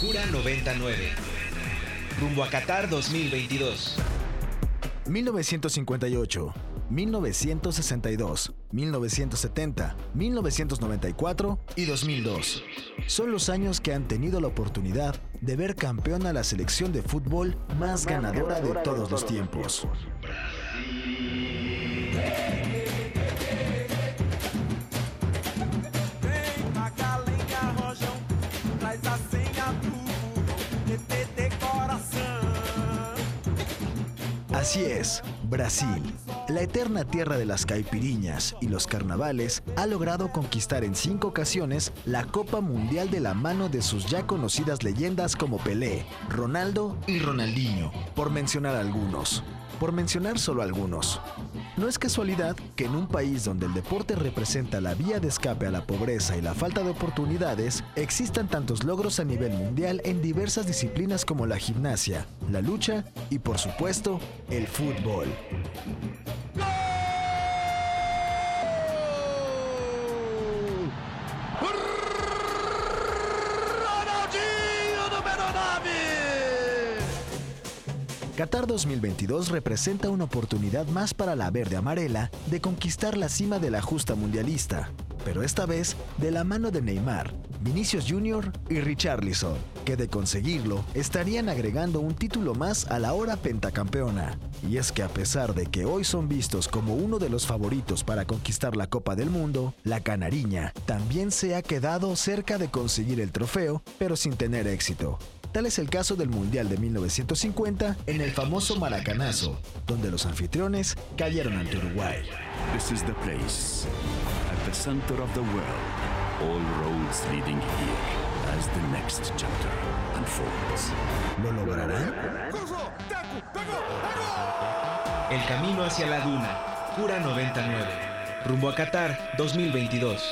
Cura 99. Rumbo a Qatar 2022. 1958, 1962, 1970, 1994 y 2002. Son los años que han tenido la oportunidad de ver campeón a la selección de fútbol más ganadora de todos los tiempos. Así es, Brasil, la eterna tierra de las caipiriñas y los carnavales, ha logrado conquistar en cinco ocasiones la Copa Mundial de la mano de sus ya conocidas leyendas como Pelé, Ronaldo y Ronaldinho, por mencionar algunos. Por mencionar solo algunos. No es casualidad que en un país donde el deporte representa la vía de escape a la pobreza y la falta de oportunidades, existan tantos logros a nivel mundial en diversas disciplinas como la gimnasia, la lucha y por supuesto el fútbol. Qatar 2022 representa una oportunidad más para la verde amarela de conquistar la cima de la justa mundialista, pero esta vez de la mano de Neymar, Vinicius Jr. y Richarlison, que de conseguirlo estarían agregando un título más a la hora pentacampeona. Y es que a pesar de que hoy son vistos como uno de los favoritos para conquistar la Copa del Mundo, la canariña también se ha quedado cerca de conseguir el trofeo, pero sin tener éxito. Tal es el caso del Mundial de 1950 en el famoso Maracanazo, donde los anfitriones cayeron ante Uruguay. This is the place. At the center of the world. All roads leading here as the next chapter unfolds. ¿Lo lograrán? El camino hacia la duna. Cura 99. Rumbo a Qatar 2022.